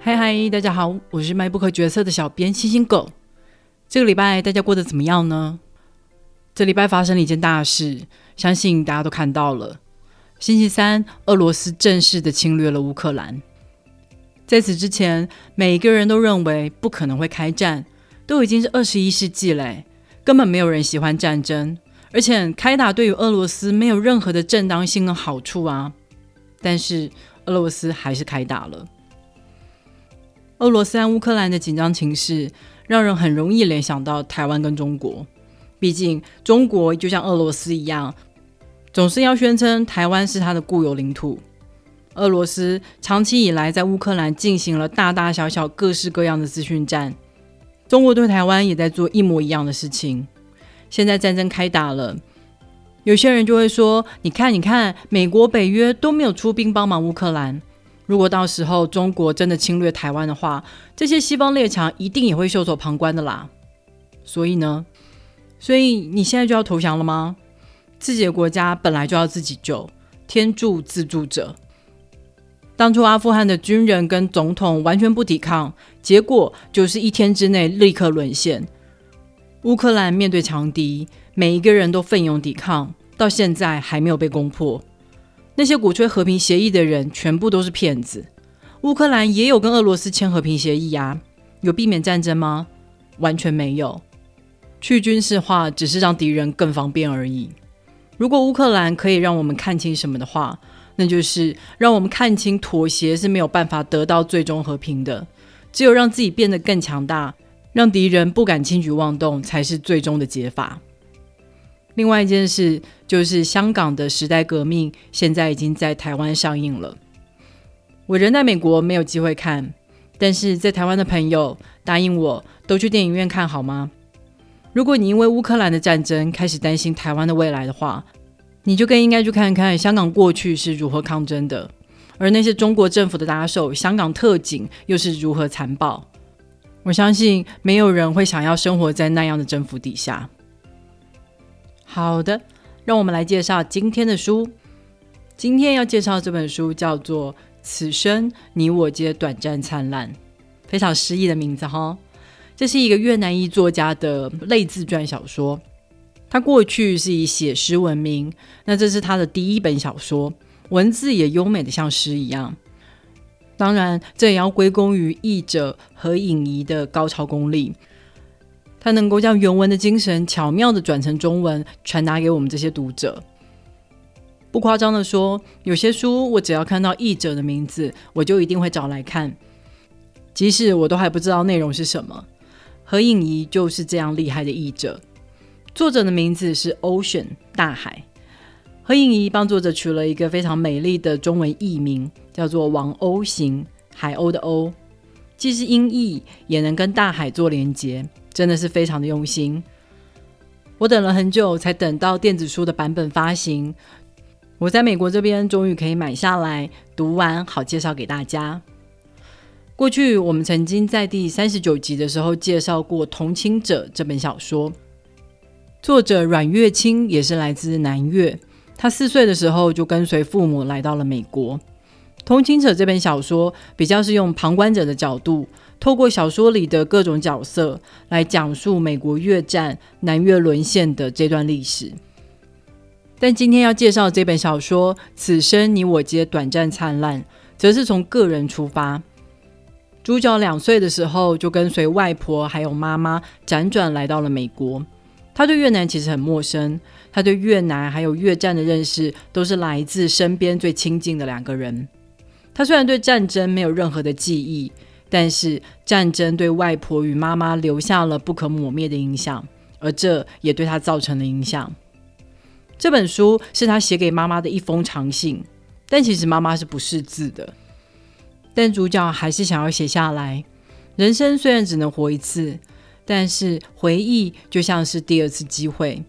嗨嗨，大家好，我是卖不可角色的小编星星狗。这个礼拜大家过得怎么样呢？这礼拜发生了一件大事，相信大家都看到了。星期三，俄罗斯正式的侵略了乌克兰。在此之前，每一个人都认为不可能会开战，都已经是二十一世纪嘞，根本没有人喜欢战争，而且开打对于俄罗斯没有任何的正当性跟好处啊。但是俄罗斯还是开打了。俄罗斯和乌克兰的紧张情势，让人很容易联想到台湾跟中国。毕竟中国就像俄罗斯一样，总是要宣称台湾是他的固有领土。俄罗斯长期以来在乌克兰进行了大大小小、各式各样的资讯战，中国对台湾也在做一模一样的事情。现在战争开打了，有些人就会说：“你看，你看，美国、北约都没有出兵帮忙乌克兰。”如果到时候中国真的侵略台湾的话，这些西方列强一定也会袖手旁观的啦。所以呢，所以你现在就要投降了吗？自己的国家本来就要自己救，天助自助者。当初阿富汗的军人跟总统完全不抵抗，结果就是一天之内立刻沦陷。乌克兰面对强敌，每一个人都奋勇抵抗，到现在还没有被攻破。那些鼓吹和平协议的人全部都是骗子。乌克兰也有跟俄罗斯签和平协议啊，有避免战争吗？完全没有。去军事化只是让敌人更方便而已。如果乌克兰可以让我们看清什么的话，那就是让我们看清妥协是没有办法得到最终和平的。只有让自己变得更强大，让敌人不敢轻举妄动，才是最终的解法。另外一件事就是香港的时代革命现在已经在台湾上映了。我人在美国没有机会看，但是在台湾的朋友答应我都去电影院看好吗？如果你因为乌克兰的战争开始担心台湾的未来的话，你就更应该去看看香港过去是如何抗争的，而那些中国政府的打手香港特警又是如何残暴。我相信没有人会想要生活在那样的政府底下。好的，让我们来介绍今天的书。今天要介绍这本书叫做《此生你我皆短暂灿烂》，非常诗意的名字哈。这是一个越南裔作家的类自传小说。他过去是以写诗闻名，那这是他的第一本小说，文字也优美的像诗一样。当然，这也要归功于译者何颖仪的高超功力。他能够将原文的精神巧妙的转成中文，传达给我们这些读者。不夸张的说，有些书我只要看到译者的名字，我就一定会找来看，即使我都还不知道内容是什么。何影仪就是这样厉害的译者。作者的名字是 Ocean 大海。何影仪帮作者取了一个非常美丽的中文译名，叫做王鸥行，海鸥的鸥，既是音译，也能跟大海做连接。真的是非常的用心。我等了很久，才等到电子书的版本发行。我在美国这边终于可以买下来，读完好介绍给大家。过去我们曾经在第三十九集的时候介绍过《同情者》这本小说，作者阮月清也是来自南越。他四岁的时候就跟随父母来到了美国。《通情者》这本小说比较是用旁观者的角度。透过小说里的各种角色来讲述美国越战、南越沦陷的这段历史。但今天要介绍这本小说《此生你我皆短暂灿烂》，则是从个人出发。主角两岁的时候就跟随外婆还有妈妈辗转来到了美国。他对越南其实很陌生，他对越南还有越战的认识都是来自身边最亲近的两个人。他虽然对战争没有任何的记忆。但是战争对外婆与妈妈留下了不可磨灭的影响，而这也对他造成了影响。这本书是他写给妈妈的一封长信，但其实妈妈是不识字的。但主角还是想要写下来。人生虽然只能活一次，但是回忆就像是第二次机会。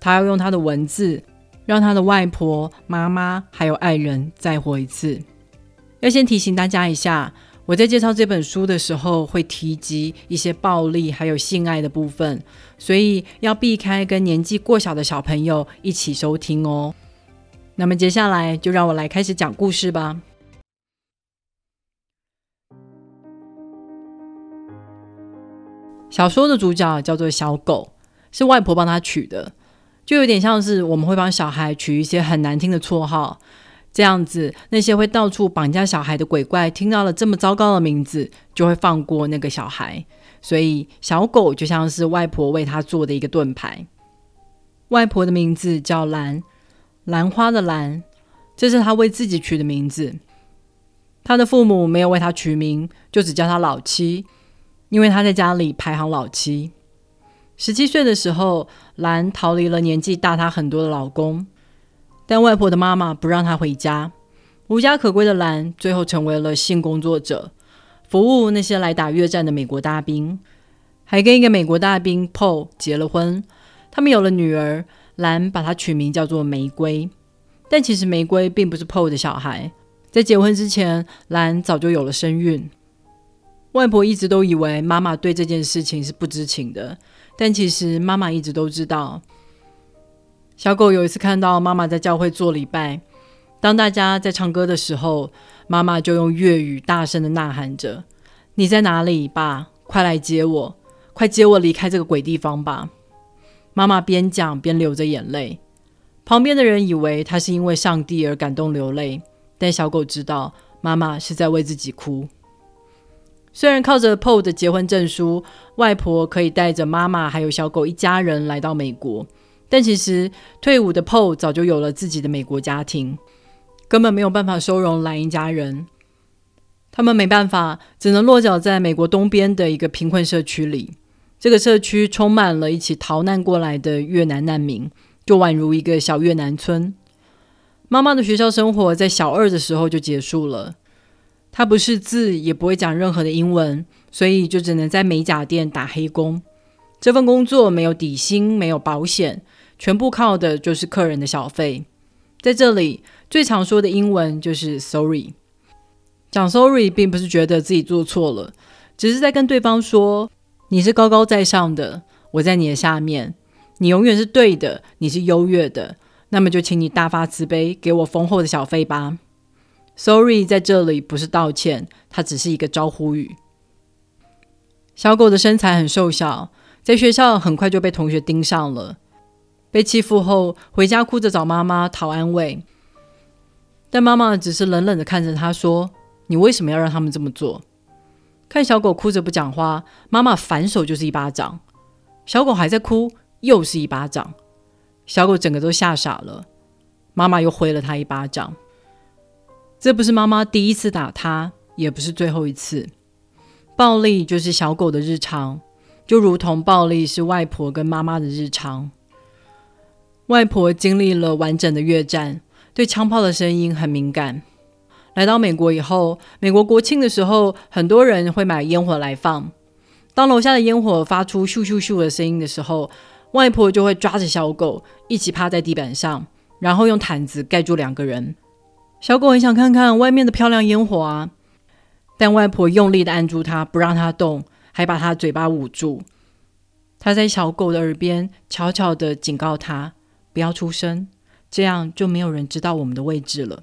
他要用他的文字，让他的外婆、妈妈还有爱人再活一次。要先提醒大家一下我在介绍这本书的时候会提及一些暴力还有性爱的部分所以要避开跟年纪过小的小朋友一起收听哦。那么接下来就让我来开始讲故事吧。小说的主角叫做小狗是外婆帮他取的就有点像是我们会帮小孩取一些很难听的绰号这样子，那些会到处绑架小孩的鬼怪听到了这么糟糕的名字，就会放过那个小孩。所以，小狗就像是外婆为他做的一个盾牌。外婆的名字叫兰，兰花的兰，这是她为自己取的名字。她的父母没有为她取名，就只叫她老七，因为她在家里排行老七。十七岁的时候，兰逃离了年纪大她很多的老公。但外婆的妈妈不让她回家，无家可归的兰最后成为了性工作者，服务那些来打越战的美国大兵，还跟一个美国大兵 Paul 结了婚，他们有了女儿，兰把她取名叫做玫瑰。但其实玫瑰并不是 Paul 的小孩，在结婚之前，兰早就有了身孕。外婆一直都以为妈妈对这件事情是不知情的，但其实妈妈一直都知道。小狗有一次看到妈妈在教会做礼拜，当大家在唱歌的时候，妈妈就用粤语大声的呐喊着：“你在哪里，爸？快来接我！快接我离开这个鬼地方吧！”妈妈边讲边流着眼泪。旁边的人以为她是因为上帝而感动流泪，但小狗知道妈妈是在为自己哭。虽然靠着 PO 的结婚证书，外婆可以带着妈妈还有小狗一家人来到美国。但其实退伍的 Paul 早就有了自己的美国家庭，根本没有办法收容蓝一家人。他们没办法，只能落脚在美国东边的一个贫困社区里。这个社区充满了一起逃难过来的越南难民，就宛如一个小越南村。妈妈的学校生活在小二的时候就结束了。她不识字，也不会讲任何的英文，所以就只能在美甲店打黑工。这份工作没有底薪，没有保险。全部靠的就是客人的小费。在这里，最常说的英文就是 “sorry”。讲 “sorry” 并不是觉得自己做错了，只是在跟对方说：“你是高高在上的，我在你的下面，你永远是对的，你是优越的。那么就请你大发慈悲，给我丰厚的小费吧。”“sorry” 在这里不是道歉，它只是一个招呼语。小狗的身材很瘦小，在学校很快就被同学盯上了。被欺负后，回家哭着找妈妈讨安慰，但妈妈只是冷冷的看着他说：“你为什么要让他们这么做？”看小狗哭着不讲话，妈妈反手就是一巴掌。小狗还在哭，又是一巴掌。小狗整个都吓傻了。妈妈又挥了他一巴掌。这不是妈妈第一次打他，也不是最后一次。暴力就是小狗的日常，就如同暴力是外婆跟妈妈的日常。外婆经历了完整的越战，对枪炮的声音很敏感。来到美国以后，美国国庆的时候，很多人会买烟火来放。当楼下的烟火发出咻咻咻的声音的时候，外婆就会抓着小狗一起趴在地板上，然后用毯子盖住两个人。小狗很想看看外面的漂亮烟火啊，但外婆用力的按住它，不让它动，还把它嘴巴捂住。她在小狗的耳边悄悄的警告它。不要出声，这样就没有人知道我们的位置了。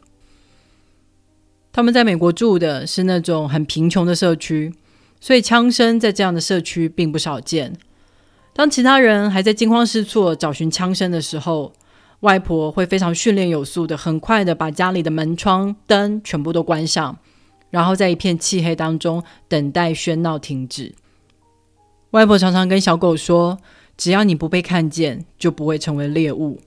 他们在美国住的是那种很贫穷的社区，所以枪声在这样的社区并不少见。当其他人还在惊慌失措找寻枪声的时候，外婆会非常训练有素的，很快的把家里的门窗灯全部都关上，然后在一片漆黑当中等待喧闹停止。外婆常常跟小狗说。只要你不被看见，就不会成为猎物。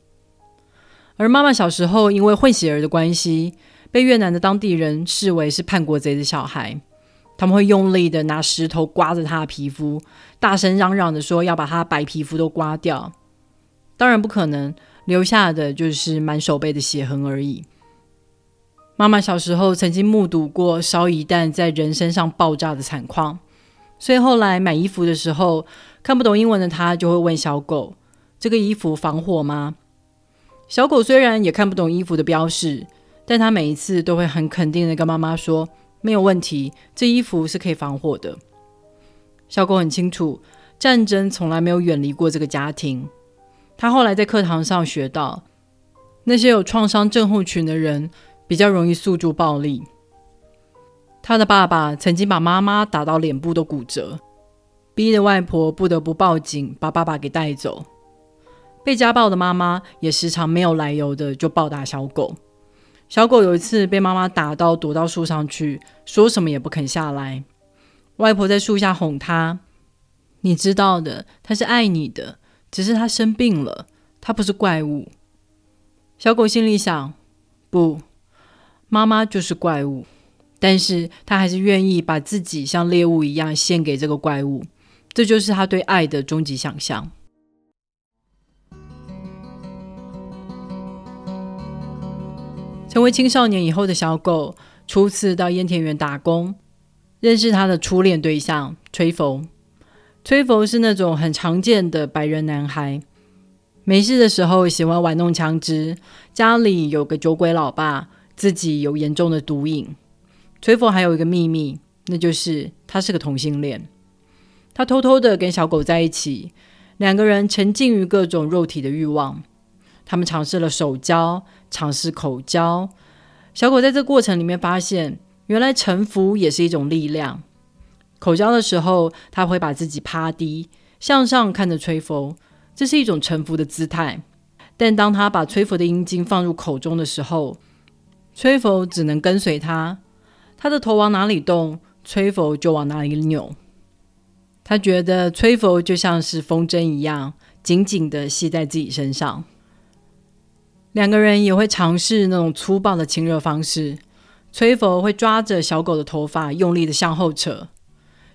而妈妈小时候因为混血儿的关系，被越南的当地人视为是叛国贼的小孩。他们会用力的拿石头刮着她的皮肤，大声嚷嚷的说要把她白皮肤都刮掉。当然不可能，留下的就是满手背的血痕而已。妈妈小时候曾经目睹过烧一弹在人身上爆炸的惨况，所以后来买衣服的时候。看不懂英文的他就会问小狗：“这个衣服防火吗？”小狗虽然也看不懂衣服的标示，但他每一次都会很肯定的跟妈妈说：“没有问题，这衣服是可以防火的。”小狗很清楚，战争从来没有远离过这个家庭。他后来在课堂上学到，那些有创伤症候群的人比较容易诉诸暴力。他的爸爸曾经把妈妈打到脸部都骨折。逼得外婆不得不报警，把爸爸给带走。被家暴的妈妈也时常没有来由的就暴打小狗。小狗有一次被妈妈打到躲到树上去，说什么也不肯下来。外婆在树下哄他：“你知道的，他是爱你的，只是他生病了，他不是怪物。”小狗心里想：“不，妈妈就是怪物。”但是他还是愿意把自己像猎物一样献给这个怪物。这就是他对爱的终极想象。成为青少年以后的小狗，初次到烟田园打工，认识他的初恋对象崔佛。崔佛是那种很常见的白人男孩，没事的时候喜欢玩弄枪支，家里有个酒鬼老爸，自己有严重的毒瘾。吹佛还有一个秘密，那就是他是个同性恋。他偷偷的跟小狗在一起，两个人沉浸于各种肉体的欲望。他们尝试了手交，尝试口交。小狗在这过程里面发现，原来臣服也是一种力量。口交的时候，他会把自己趴低，向上看着吹风，这是一种臣服的姿态。但当他把吹佛的阴茎放入口中的时候，吹佛只能跟随他，他的头往哪里动，吹佛就往哪里扭。他觉得吹佛就像是风筝一样，紧紧的系在自己身上。两个人也会尝试那种粗暴的亲热方式。吹佛会抓着小狗的头发，用力的向后扯。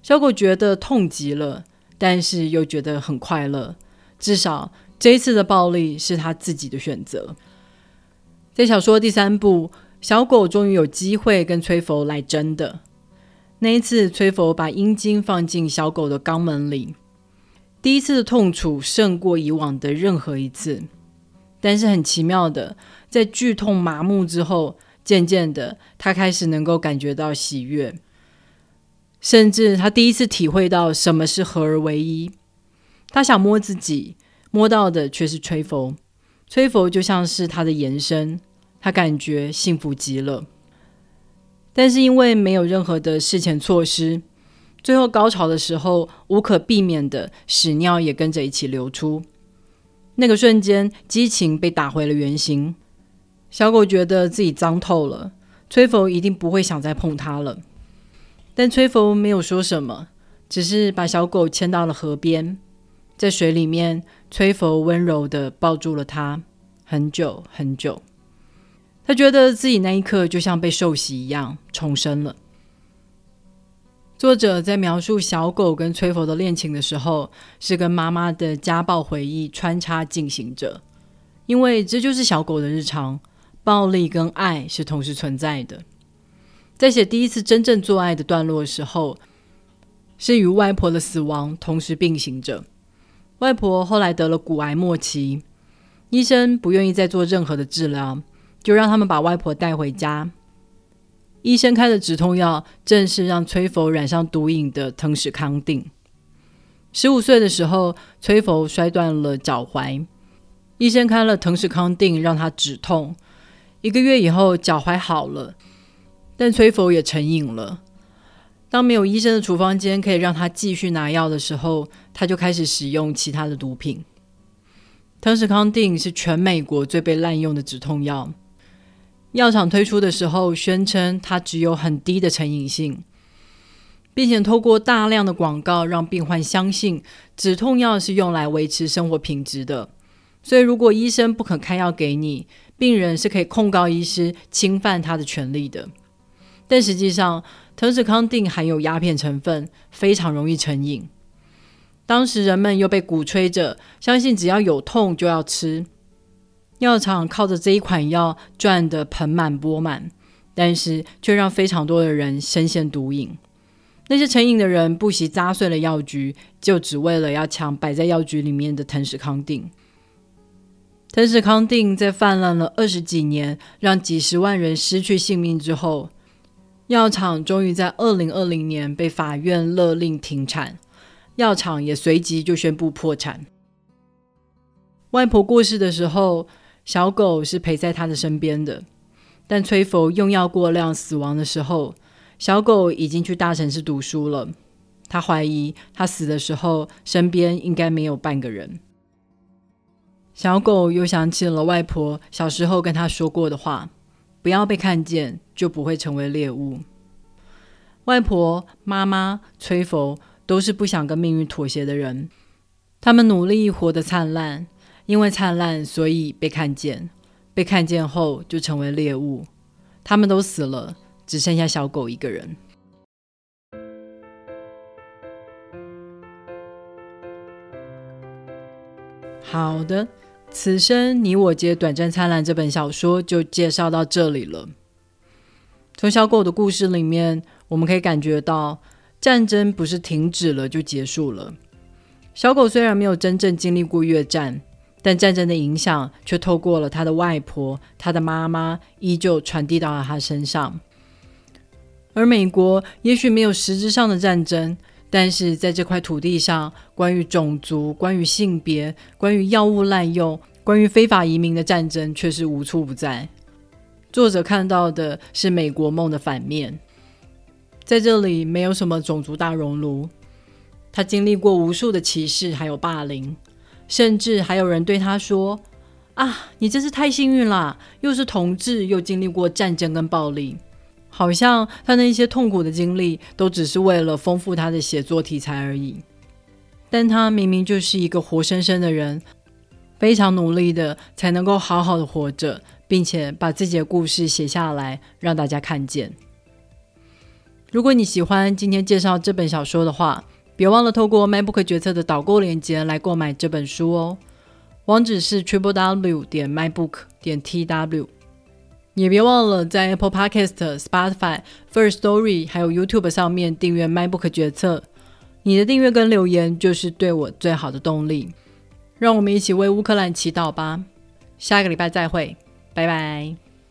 小狗觉得痛极了，但是又觉得很快乐。至少这一次的暴力是他自己的选择。在小说第三部，小狗终于有机会跟崔佛来真的。那一次，崔佛把阴茎放进小狗的肛门里，第一次的痛楚胜过以往的任何一次。但是很奇妙的，在剧痛麻木之后，渐渐的，他开始能够感觉到喜悦，甚至他第一次体会到什么是合而为一。他想摸自己，摸到的却是崔佛，崔佛就像是他的延伸，他感觉幸福极了。但是因为没有任何的事前措施，最后高潮的时候无可避免的屎尿也跟着一起流出。那个瞬间，激情被打回了原形。小狗觉得自己脏透了，崔佛一定不会想再碰它了。但崔佛没有说什么，只是把小狗牵到了河边，在水里面，崔佛温柔的抱住了它，很久很久。他觉得自己那一刻就像被受洗一样重生了。作者在描述小狗跟崔佛的恋情的时候，是跟妈妈的家暴回忆穿插进行着，因为这就是小狗的日常，暴力跟爱是同时存在的。在写第一次真正做爱的段落的时候，是与外婆的死亡同时并行着。外婆后来得了骨癌末期，医生不愿意再做任何的治疗。就让他们把外婆带回家。医生开的止痛药正是让崔佛染上毒瘾的藤史康定。十五岁的时候，崔佛摔断了脚踝，医生开了藤史康定让他止痛。一个月以后，脚踝好了，但崔佛也成瘾了。当没有医生的处方间可以让他继续拿药的时候，他就开始使用其他的毒品。藤史康定是全美国最被滥用的止痛药。药厂推出的时候，宣称它只有很低的成瘾性，并且透过大量的广告让病患相信止痛药是用来维持生活品质的。所以，如果医生不肯开药给你，病人是可以控告医师侵犯他的权利的。但实际上，藤子康定含有鸦片成分，非常容易成瘾。当时人们又被鼓吹着相信只要有痛就要吃。药厂靠着这一款药赚得盆满钵满，但是却让非常多的人深陷毒瘾。那些成瘾的人不惜砸碎了药局，就只为了要抢摆在药局里面的藤史康定。藤史康定在泛滥了二十几年，让几十万人失去性命之后，药厂终于在二零二零年被法院勒令停产，药厂也随即就宣布破产。外婆过世的时候。小狗是陪在他的身边的，但崔佛用药过量死亡的时候，小狗已经去大城市读书了。他怀疑他死的时候身边应该没有半个人。小狗又想起了外婆小时候跟他说过的话：“不要被看见，就不会成为猎物。”外婆、妈妈、崔佛都是不想跟命运妥协的人，他们努力活得灿烂，因为灿烂，所以被看见，被看见后就成为猎物。他们都死了，只剩下小狗一个人。好的，此生你我皆短暂灿烂这本小说就介绍到这里了。从小狗的故事里面。我们可以感觉到，战争不是停止了就结束了。小狗虽然没有真正经历过越战，但战争的影响却透过了他的外婆、他的妈妈，依旧传递到了他身上。而美国也许没有实质上的战争，但是在这块土地上，关于种族、关于性别、关于药物滥用、关于非法移民的战争却是无处不在。作者看到的是美国梦的反面。在这里没有什么种族大熔炉，他经历过无数的歧视，还有霸凌，甚至还有人对他说：“啊，你真是太幸运啦，又是同志，又经历过战争跟暴力，好像他那些痛苦的经历都只是为了丰富他的写作题材而已。但他明明就是一个活生生的人，非常努力的才能够好好的活着，并且把自己的故事写下来，让大家看见。”如果你喜欢今天介绍这本小说的话，别忘了透过 MacBook 决策的导购链接来购买这本书哦。网址是 triple w 点 MacBook 点 tw。也别忘了在 Apple Podcast、Spotify、First Story 还有 YouTube 上面订阅 MacBook 决策。你的订阅跟留言就是对我最好的动力。让我们一起为乌克兰祈祷吧。下个礼拜再会，拜拜。